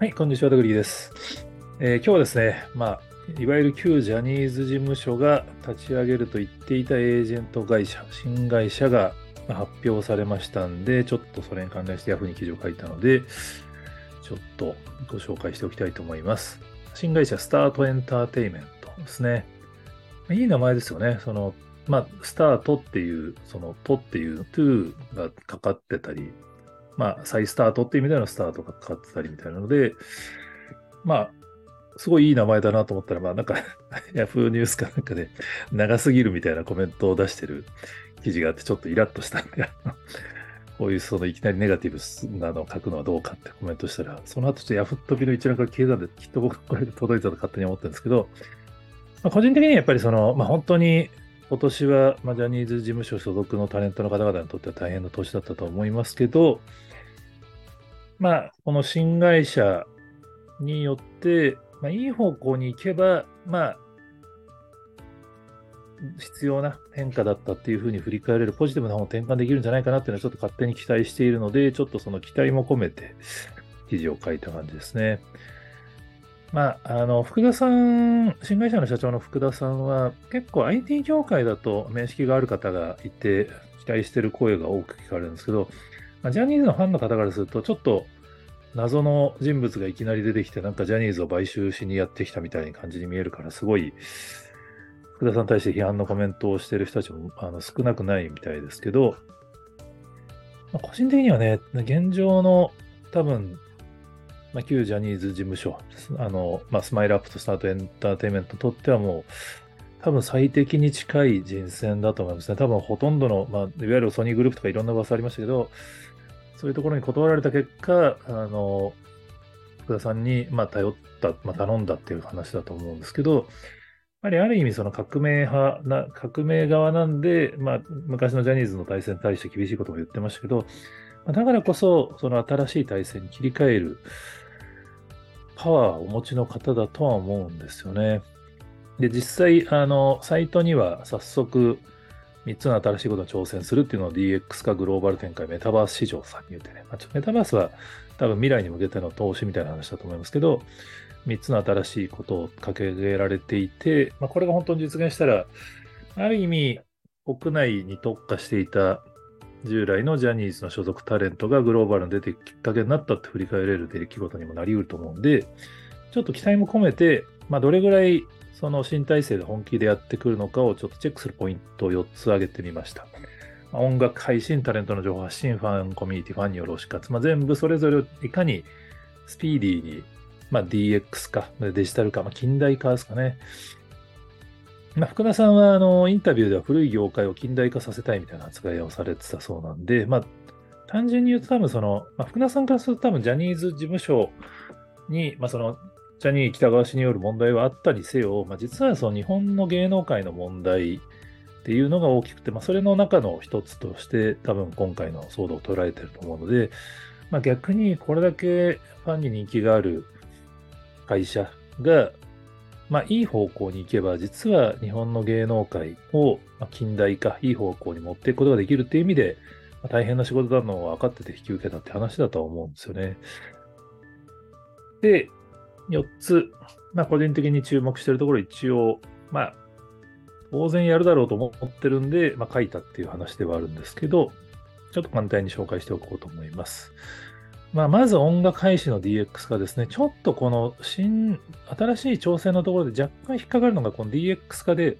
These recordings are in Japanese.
はい、こんにちは、ダグリーです。えー今日はですね、まあ、いわゆる旧ジャニーズ事務所が立ち上げると言っていたエージェント会社、新会社が発表されましたんで、ちょっとそれに関連して Yahoo に記事を書いたので、ちょっとご紹介しておきたいと思います。新会社スタートエンターテイメントですね。いい名前ですよね。その、まあ、スタートっていう、その、とっていう、トゥーがかかってたり、まあ、再スタートっていう意味でのスタートがかかってたりみたいなので、まあ、すごいいい名前だなと思ったら、まあなんか、ヤフーニュースかなんかで長すぎるみたいなコメントを出してる記事があって、ちょっとイラッとしたんで、こういうそのいきなりネガティブなのを書くのはどうかってコメントしたら、その後ちょっとヤフットビの一覧から消えたんで、きっと僕これで届いたと勝手に思ってるんですけど、まあ、個人的にはやっぱりその、まあ本当に今年は、まあ、ジャニーズ事務所所属のタレントの方々にとっては大変な年だったと思いますけど、まあ、この新会社によって、まあ、いい方向に行けば、まあ、必要な変化だったっていうふうに振り返れるポジティブな方を転換できるんじゃないかなっていうのはちょっと勝手に期待しているので、ちょっとその期待も込めて記事を書いた感じですね。まあ、あの、福田さん、新会社の社長の福田さんは、結構 IT 業界だと面識がある方がいて、期待してる声が多く聞かれるんですけど、まあ、ジャニーズのファンの方からすると、ちょっと謎の人物がいきなり出てきて、なんかジャニーズを買収しにやってきたみたいな感じに見えるから、すごい、福田さんに対して批判のコメントをしてる人たちもあの少なくないみたいですけど、まあ、個人的にはね、現状の多分、まあ、旧ジャニーズ事務所、あの、まあ、スマイルアップとスタートエンターテインメントにとってはもう、多分最適に近い人選だと思いますね。多分ほとんどの、まあ、いわゆるソニーグループとかいろんな噂ありましたけど、そういうところに断られた結果、あの、福田さんに、まあ、頼った、まあ、頼んだっていう話だと思うんですけど、やっぱりある意味その革命派な、革命側なんで、まあ、昔のジャニーズの体制に対して厳しいことも言ってましたけど、まだからこそ、その新しい体制に切り替えるパワーをお持ちの方だとは思うんですよね。で、実際、あの、サイトには早速、3つの新しいことに挑戦するっていうのを DX 化グローバル展開メタバース市場さんに言ってね、まあ、ちょメタバースは多分未来に向けての投資みたいな話だと思いますけど、3つの新しいことを掲げられていて、まあ、これが本当に実現したら、ある意味、国内に特化していた従来のジャニーズの所属タレントがグローバルに出てきっかけになったって振り返れる出来事にもなり得ると思うんで、ちょっと期待も込めて、まあ、どれぐらいその新体制で本気でやってくるのかをちょっとチェックするポイントを4つ挙げてみました。音楽配信、タレントの情報発信、ファンコミュニティ、ファンによる推し活、まあ、全部それぞれをいかにスピーディーに、まあ、DX 化、デジタル化、まあ、近代化ですかね。まあ、福田さんはあのインタビューでは古い業界を近代化させたいみたいな扱いをされてたそうなんで、まあ、単純に言うと多分その、まあ、福田さんからすると多分ジャニーズ事務所に、まあ、そのジャニー喜多川氏による問題はあったにせよ、まあ、実はその日本の芸能界の問題っていうのが大きくて、まあ、それの中の一つとして多分今回の騒動を捉えてると思うので、まあ、逆にこれだけファンに人気がある会社が、まあ、いい方向に行けば、実は日本の芸能界を近代化、いい方向に持っていくことができるっていう意味で、まあ大変な仕事だのを分かってて引き受けたって話だとは思うんですよね。で、4つ、まあ、個人的に注目してるところ、一応、まあ、当然やるだろうと思ってるんで、まあ、書いたっていう話ではあるんですけど、ちょっと簡単に紹介しておこうと思います。まあ、まず音楽配信の DX 化ですね。ちょっとこの新、新しい挑戦のところで若干引っかかるのが、この DX 化で、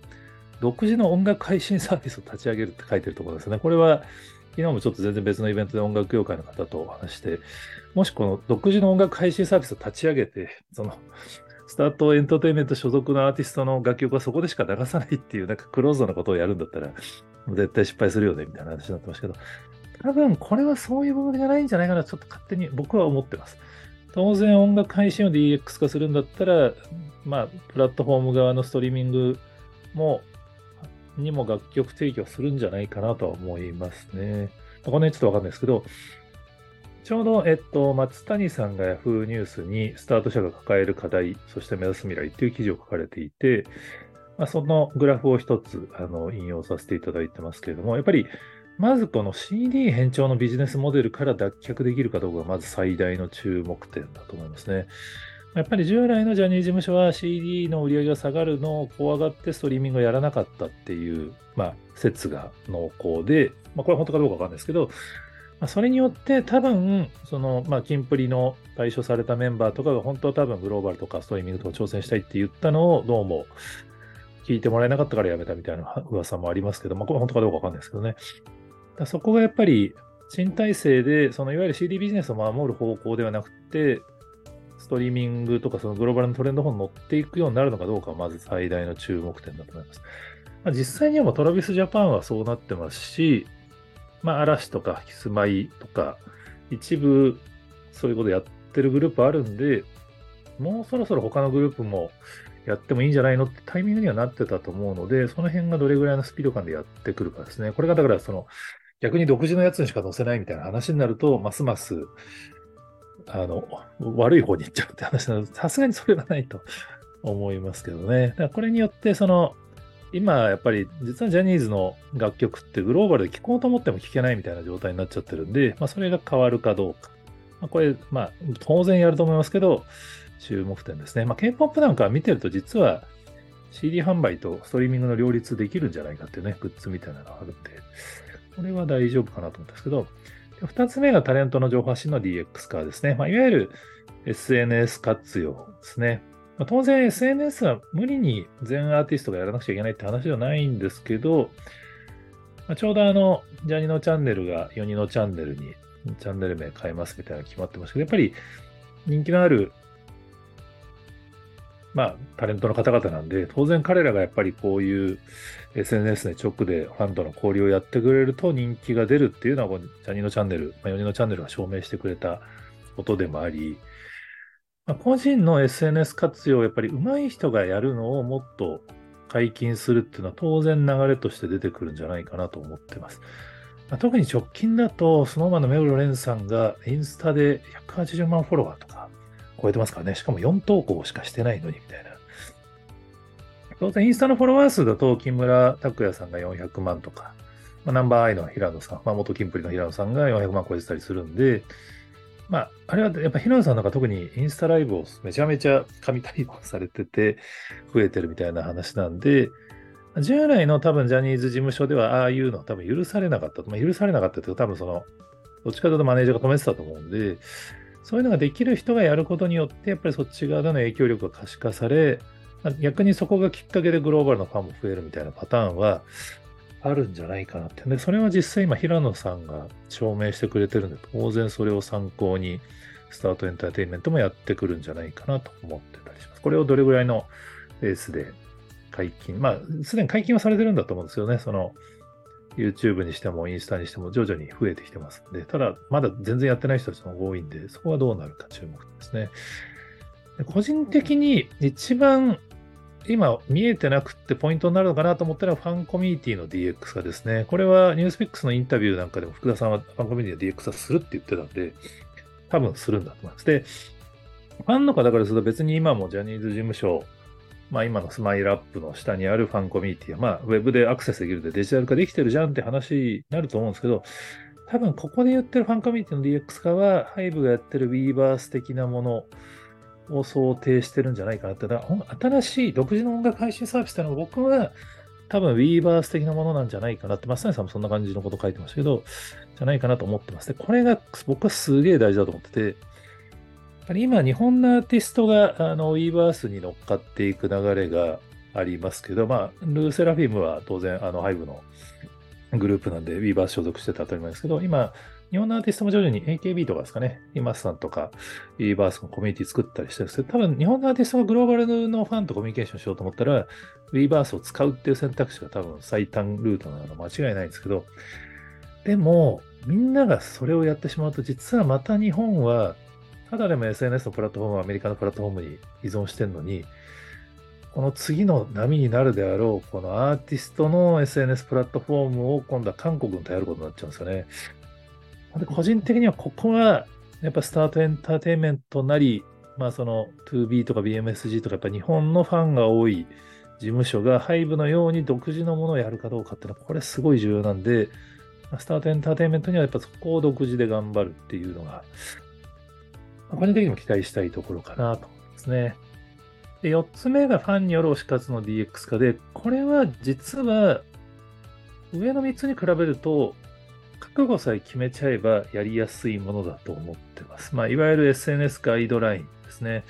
独自の音楽配信サービスを立ち上げるって書いてるところですね。これは、昨日もちょっと全然別のイベントで音楽業界の方とお話して、もしこの独自の音楽配信サービスを立ち上げて、その、スタートエンターテインメント所属のアーティストの楽曲はそこでしか流さないっていう、なんかクローズなことをやるんだったら、絶対失敗するよね、みたいな話になってましたけど、多分これはそういう部分じゃないんじゃないかな、ちょっと勝手に僕は思ってます。当然音楽配信を DX 化するんだったら、まあ、プラットフォーム側のストリーミングも、にも楽曲提供するんじゃないかなとは思いますね。この辺ちょっとわかんないですけど、ちょうど、えっと、松谷さんが Yahoo ニュースにスタート社が抱える課題、そして目指す未来っていう記事を書かれていて、まあ、そのグラフを一つあの引用させていただいてますけれども、やっぱりまずこの CD 変調のビジネスモデルから脱却できるかどうかがまず最大の注目点だと思いますね。やっぱり従来のジャニーズ事務所は CD の売り上げが下がるのを怖がってストリーミングをやらなかったっていう、まあ、説が濃厚で、まあ、これは本当かどうかわかんないですけど、まあ、それによって多分、その、まあ、キンプリの対象されたメンバーとかが本当は多分グローバルとかストリーミングとか挑戦したいって言ったのをどうも聞いてもらえなかったからやめたみたいな噂もありますけど、まあ、これは本当かどうかわかんないですけどね。そこがやっぱり新体制で、そのいわゆる CD ビジネスを守る方向ではなくて、トリーミングとかそのグローバルのトレンド方に乗っていくようになるのかどうかまず最大の注目点だと思います。まあ、実際にはもうトラビスジャパンはそうなってますし、まあ、嵐とかキスマイとか、一部そういうことやってるグループあるんで、もうそろそろ他のグループもやってもいいんじゃないのってタイミングにはなってたと思うので、その辺がどれぐらいのスピード感でやってくるかですね。これがだからその逆に独自のやつにしか載せないみたいな話になると、ますますあの悪い方に行っちゃうって話なので、さすがにそれはないと思いますけどね。だからこれによって、その今やっぱり実はジャニーズの楽曲ってグローバルで聴こうと思っても聴けないみたいな状態になっちゃってるんで、まあ、それが変わるかどうか。まあ、これ、まあ当然やると思いますけど、注目点ですね。まあ、K-POP なんか見てると実は CD 販売とストリーミングの両立できるんじゃないかっていうね、グッズみたいなのがあるんで、これは大丈夫かなと思ったんですけど、2つ目がタレントの情報発信の DX 化ですね。まあ、いわゆる SNS 活用ですね。まあ、当然 SNS は無理に全アーティストがやらなくちゃいけないって話ではないんですけど、まあ、ちょうどあの、ジャニのチャンネルが4人のチャンネルにチャンネル名変えますみたいなの決まってましたけど、やっぱり人気のあるまあ、タレントの方々なんで、当然彼らがやっぱりこういう SNS で直でファンとの交流をやってくれると人気が出るっていうのは、ジャニーのチャンネル、まあ、4人のチャンネルが証明してくれたことでもあり、まあ、個人の SNS 活用やっぱり上手い人がやるのをもっと解禁するっていうのは当然流れとして出てくるんじゃないかなと思ってます。まあ、特に直近だと、スノーマンの目黒蓮さんがインスタで180万フォロワーとか、超えてますからね。しかも4投稿しかしてないのに、みたいな。当然、インスタのフォロワー数だと、木村拓哉さんが400万とか、まあ、ナンバーアイの平野さん、まあ、元キンプリの平野さんが400万超えてたりするんで、まあ、あれはやっぱ平野さんなんか特にインスタライブをめちゃめちゃ神対応されてて、増えてるみたいな話なんで、従来の多分ジャニーズ事務所ではああいうの多分許されなかった。まあ、許されなかったというか多分その、どっちかというとマネージャーが止めてたと思うんで、そういうのができる人がやることによって、やっぱりそっち側での影響力が可視化され、逆にそこがきっかけでグローバルのファンも増えるみたいなパターンはあるんじゃないかなって。で、それは実際今、平野さんが証明してくれてるんで、当然それを参考に、スタートエンターテインメントもやってくるんじゃないかなと思ってたりします。これをどれぐらいのレースで解禁、まあ、すでに解禁はされてるんだと思うんですよね。その、YouTube にしてもインスタにしても徐々に増えてきてますんで、ただ、まだ全然やってない人たちも多いんで、そこはどうなるか注目ですね。個人的に一番今見えてなくってポイントになるのかなと思ったらファンコミュニティの DX 化ですね。これはニュースピックスのインタビューなんかでも福田さんはファンコミュニティの DX 化するって言ってたんで、多分するんだと思います。で、ファンの方からすると別に今もジャニーズ事務所まあ、今のスマイルアップの下にあるファンコミュニティは、まあ、ウェブでアクセスできるでデジタル化できてるじゃんって話になると思うんですけど、多分ここで言ってるファンコミュニティの DX 化は、ハイブがやってる Weverse 的なものを想定してるんじゃないかなって。だ新しい独自の音楽配信サービスっていうのは僕は多分 Weverse 的なものなんじゃないかなって、松谷さんもそんな感じのこと書いてましたけど、じゃないかなと思ってます。で、これが僕はすげえ大事だと思ってて、今、日本のアーティストがあの Weverse に乗っかっていく流れがありますけど、まあ、 LE SSERAFIM は当然、あの、 HYBE のグループなんで、 Weverse 所属してた当たり前ですけど、今、日本のアーティストも徐々に AKB とかですかね、 imase さんとか、 Weverse のコミュニティ作ったりしてるんですけど、多分日本のアーティストがグローバルのファンとコミュニケーションしようと思ったら、 Weverse を使うっていう選択肢が多分最短ルートなの間違いないんですけど、でも、みんながそれをやってしまうと、実はまた日本はただでも SNS のプラットフォームはアメリカのプラットフォームに依存してるのに、この次の波になるであろう、このアーティストの SNS プラットフォームを今度は韓国に頼ることになっちゃうんですよね。で個人的にはここは、やっぱスタートエンターテインメントなり、まあその 2B とか BMSG とかやっぱ日本のファンが多い事務所がハイブのように独自のものをやるかどうかっていうのは、これすごい重要なんで、スタートエンターテインメントにはやっぱそこを独自で頑張るっていうのが、個人的にも期待したいところかなと思いますね。で、4つ目がファンによる推し活の DX 化で、これは実は上の3つに比べると、覚悟さえ決めちゃえばやりやすいものだと思ってます。まあ、いわゆる SNS ガイドラインですね。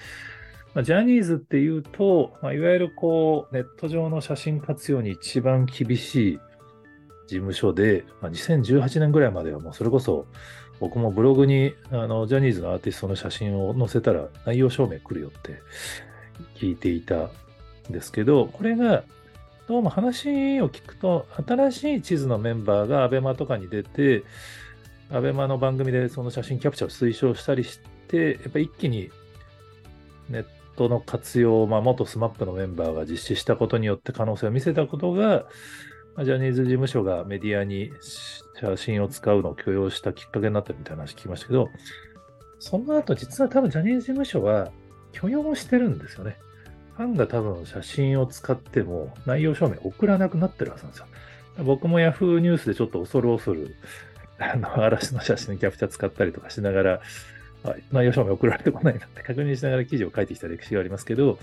まあ、ジャニーズっていうと、まあ、いわゆるこう、ネット上の写真活用に一番厳しい事務所で、まあ、2018年ぐらいまではもうそれこそ僕もブログにあのジャニーズのアーティストの写真を載せたら内容証明来るよって聞いていたんですけど、これがどうも話を聞くと、新しい地図のメンバーが ABEMA とかに出て、ABEMA の番組でその写真キャプチャーを推奨したりして、やっぱ一気にネットの活用を、まあ、元 SMAP のメンバーが実施したことによって可能性を見せたことが、ジャニーズ事務所がメディアに写真を使うのを許容したきっかけになったみたいな話聞きましたけど、その後実は多分ジャニーズ事務所は許容してるんですよね。ファンが多分写真を使っても内容証明送らなくなってるはずなんですよ。僕も Yahoo ニュースでちょっと恐る恐る、あの、嵐の写真キャプチャー使ったりとかしながら、内容証明送られてこないなって確認しながら記事を書いてきた歴史がありますけど、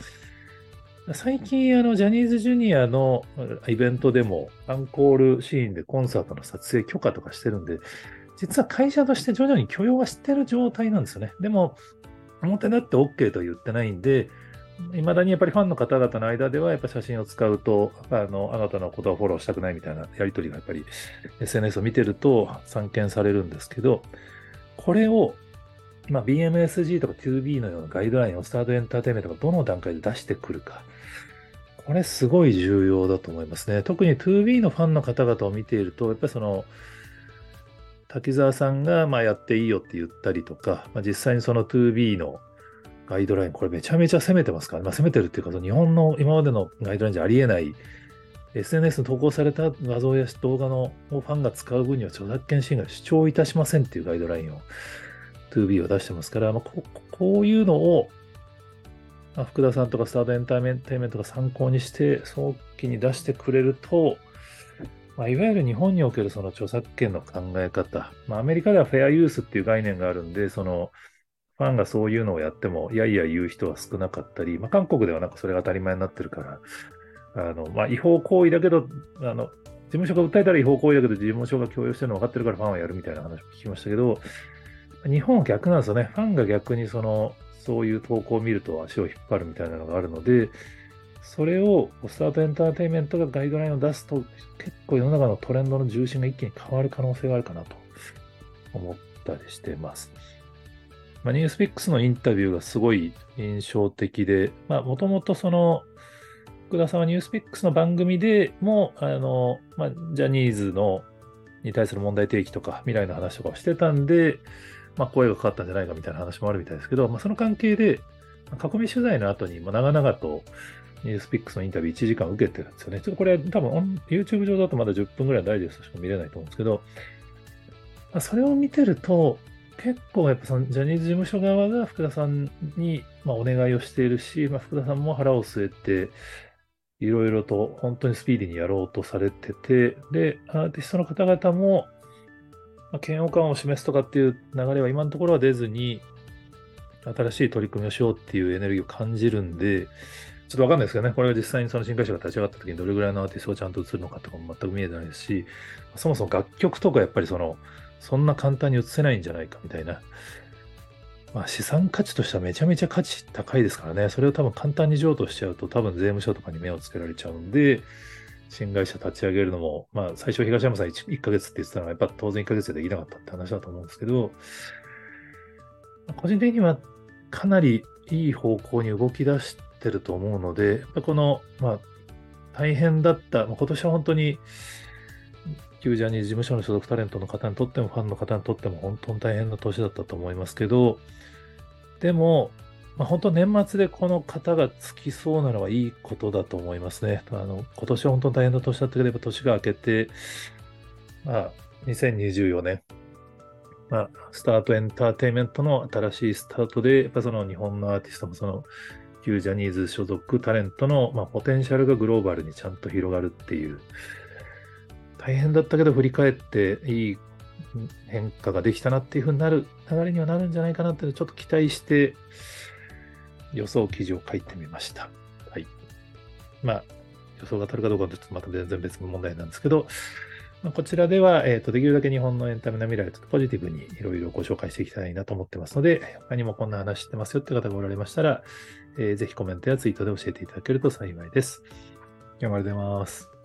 最近、あの、ジャニーズジュニアのイベントでも、アンコールシーンでコンサートの撮影許可とかしてるんで、実は会社として徐々に許容はしてる状態なんですよね。でも、表立って OK と言ってないんで、いまだにやっぱりファンの方々の間では、やっぱ写真を使うと、あの、あなたのことはフォローしたくないみたいなやりとりがやっぱり SNS を見てると散見されるんですけど、これを、まあ、BMSG とか 2B のようなガイドラインをスタートエンターテイメントがどの段階で出してくるか。これすごい重要だと思いますね。特に 2B のファンの方々を見ていると、やっぱりその、滝沢さんがまあやっていいよって言ったりとか、まあ、実際にその 2B のガイドライン、これめちゃめちゃ攻めてますから、ねまあ、攻めてるっていうか、日本の今までのガイドラインじゃありえない、SNS に投稿された画像や動画のファンが使う分には著作権侵害主張いたしませんっていうガイドラインを 2B は出してますから、まあ、ここういうのを、福田さんとかスタートエンターテイメントが参考にして早期に出してくれると、まあ、いわゆる日本におけるその著作権の考え方、まあ、アメリカではフェアユースっていう概念があるんで、そのファンがそういうのをやっても、いやいや言う人は少なかったり、まあ、韓国ではなんかそれが当たり前になってるから、あのまあ、違法行為だけど、あの事務所が訴えたら違法行為だけど、事務所が強要してるの分かってるからファンはやるみたいな話を聞きましたけど、日本は逆なんですよね。ファンが逆にその、そういう投稿を見ると足を引っ張るみたいなのがあるので、それをスタートエンターテインメントがガイドラインを出すと、結構世の中のトレンドの重心が一気に変わる可能性があるかなと思ったりしてます。まあ、ニュースピックスのインタビューがすごい印象的で、もともとその、福田さんはニュースピックスの番組でも、あの、まあ、ジャニーズのに対する問題提起とか、未来の話とかをしてたんで、まあ、声がかかったんじゃないかみたいな話もあるみたいですけど、まあ、その関係で、囲み取材の後にも長々とニュースピックスのインタビュー1時間受けてるんですよね。ちょっとこれ多分 YouTube 上だとまだ10分ぐらいダイジェストしか見れないと思うんですけど、まあ、それを見てると、結構やっぱそのジャニーズ事務所側が福田さんにまお願いをしているし、まあ、福田さんも腹を据えて、いろいろと本当にスピーディーにやろうとされてて、で、アーティストの方々も、まあ、嫌悪感を示すとかっていう流れは今のところは出ずに、新しい取り組みをしようっていうエネルギーを感じるんで、ちょっとわかんないですけどね、これは実際にその新会社が立ち上がった時にどれぐらいのアーティストをちゃんと映るのかとかも全く見えてないですし、そもそも楽曲とかやっぱりその、そんな簡単に映せないんじゃないかみたいな、まあ、資産価値としてはめちゃめちゃ価値高いですからね、それを多分簡単に譲渡しちゃうと、多分税務署とかに目をつけられちゃうんで、新会社立ち上げるのも、まあ、最初東山さん 1, 1ヶ月って言ってたのは、やっぱ当然1ヶ月でできなかったって話だと思うんですけど、個人的にはかなりいい方向に動き出してると思うので、やっぱこの、まあ、大変だった、まあ、今年は本当に、旧ジャニーズ事務所の所属タレントの方にとっても、ファンの方にとっても、本当に大変な年だったと思いますけど、でも、まあ、本当年末でこの方がつきそうなのはいいことだと思いますね。あの今年は本当に大変な年だったければ、年が明けて、まあ、2024年、まあ、スタートエンターテインメントの新しいスタートで、やっぱその日本のアーティストもその旧ジャニーズ所属タレントの、まあ、ポテンシャルがグローバルにちゃんと広がるっていう、大変だったけど振り返っていい変化ができたなっていうふうになる流れにはなるんじゃないかなっていうのをちょっと期待して予想記事を書いてみました。はい。まあ、予想が当たるかどうかはちょっとまた全然別の問題なんですけど、まあ、こちらでは、えーと、できるだけ日本のエンタメの未来をちょっとポジティブにいろいろご紹介していきたいなと思ってますので、他にもこんな話してますよって方がおられましたら、えー、ぜひコメントやツイートで教えていただけると幸いです。今日もありがとうございます。